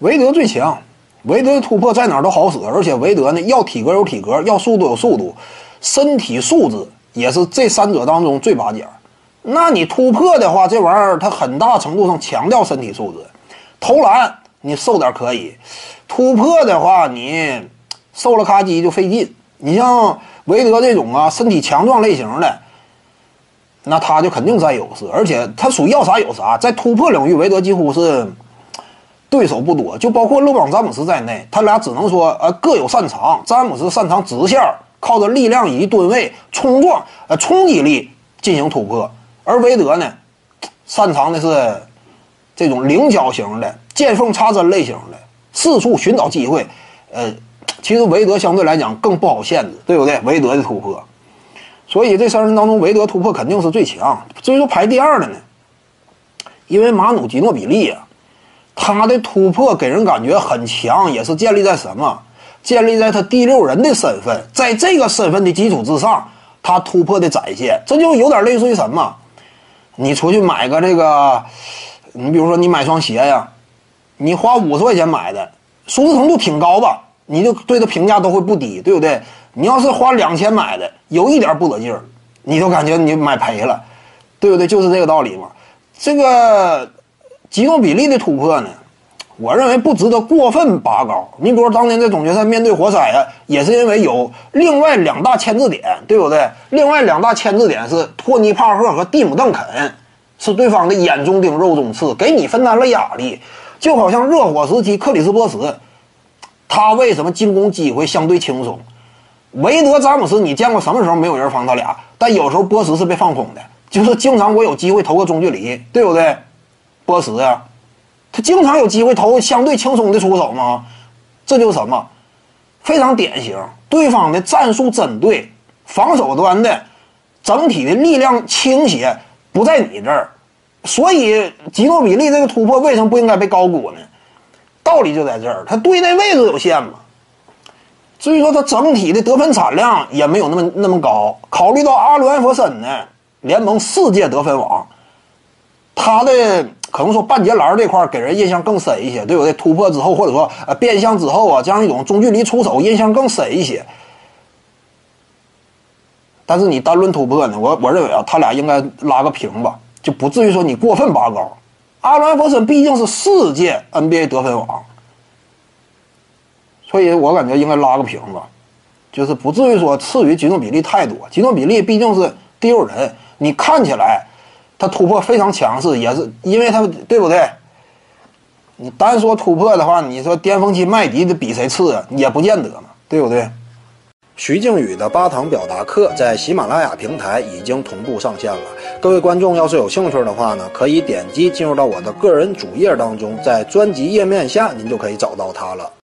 韦德最强，韦德的突破在哪儿都好使，而且韦德呢要体格有体格，要速度有速度，身体素质也是这三者当中最拔尖。那你突破的话，这玩意儿它很大程度上强调身体素质。投篮你瘦点可以，突破的话你瘦了咔叽就费劲。你像韦德这种啊，身体强壮类型的，那他就肯定占优势，而且他属于要啥有啥，在突破领域，韦德几乎是对手不多，就包括勒布朗詹姆斯在内，他俩只能说呃各有擅长。詹姆斯擅长直线，靠着力量以及吨位冲撞呃冲击力进行突破，而韦德呢，擅长的是这种菱角型的、见缝插针类型的，四处寻找机会。呃，其实韦德相对来讲更不好限制，对不对？韦德的突破。所以这三人当中，韦德突破肯定是最强。至于说排第二的呢，因为马努基诺比利啊，他的突破给人感觉很强，也是建立在什么？建立在他第六人的身份，在这个身份的基础之上，他突破的展现，这就有点类似于什么？你出去买个这个，你比如说你买双鞋呀，你花五十块钱买的，舒适程度挺高吧？你就对他评价都会不低，对不对？你要是花两千买的，有一点不得劲儿，你就感觉你买赔了，对不对？就是这个道理嘛。这个吉诺比利的突破呢，我认为不值得过分拔高。你比如当年在总决赛面对活塞啊，也是因为有另外两大牵制点，对不对？另外两大牵制点是托尼帕克和蒂姆邓肯，是对方的眼中钉、肉中刺，给你分担了压力。就好像热火时期克里斯波什，他为什么进攻机会相对轻松？韦德、詹姆斯，你见过什么时候没有人防他俩？但有时候波什是被放空的，就是经常我有机会投个中距离，对不对？波什啊，他经常有机会投相对轻松的出手吗，这就是什么？非常典型，对方的战术针对，防守端的整体的力量倾斜不在你这儿，所以吉诺比利这个突破为什么不应该被高估呢？道理就在这儿，他队内位置有限嘛。至于说他整体的得分产量也没有那么那么高，考虑到阿伦·艾弗森呢，联盟世界得分王，他的可能说半截篮这块给人印象更深一些，对不对？突破之后或者说呃变向之后啊，这样一种中距离出手印象更深一些。但是你单论突破呢，我我认为啊，他俩应该拉个平吧，就不至于说你过分拔高。阿伦·艾弗森毕竟是世界 NBA 得分王。所以我感觉应该拉个平吧，就是不至于说次于吉诺比利太多。吉诺比利毕竟是第六人，你看起来他突破非常强势，也是因为他对不对？你单说突破的话，你说巅峰期麦迪的比谁次啊？也不见得嘛，对不对？徐静宇的八堂表达课在喜马拉雅平台已经同步上线了。各位观众要是有兴趣的话呢，可以点击进入到我的个人主页当中，在专辑页面下您就可以找到它了。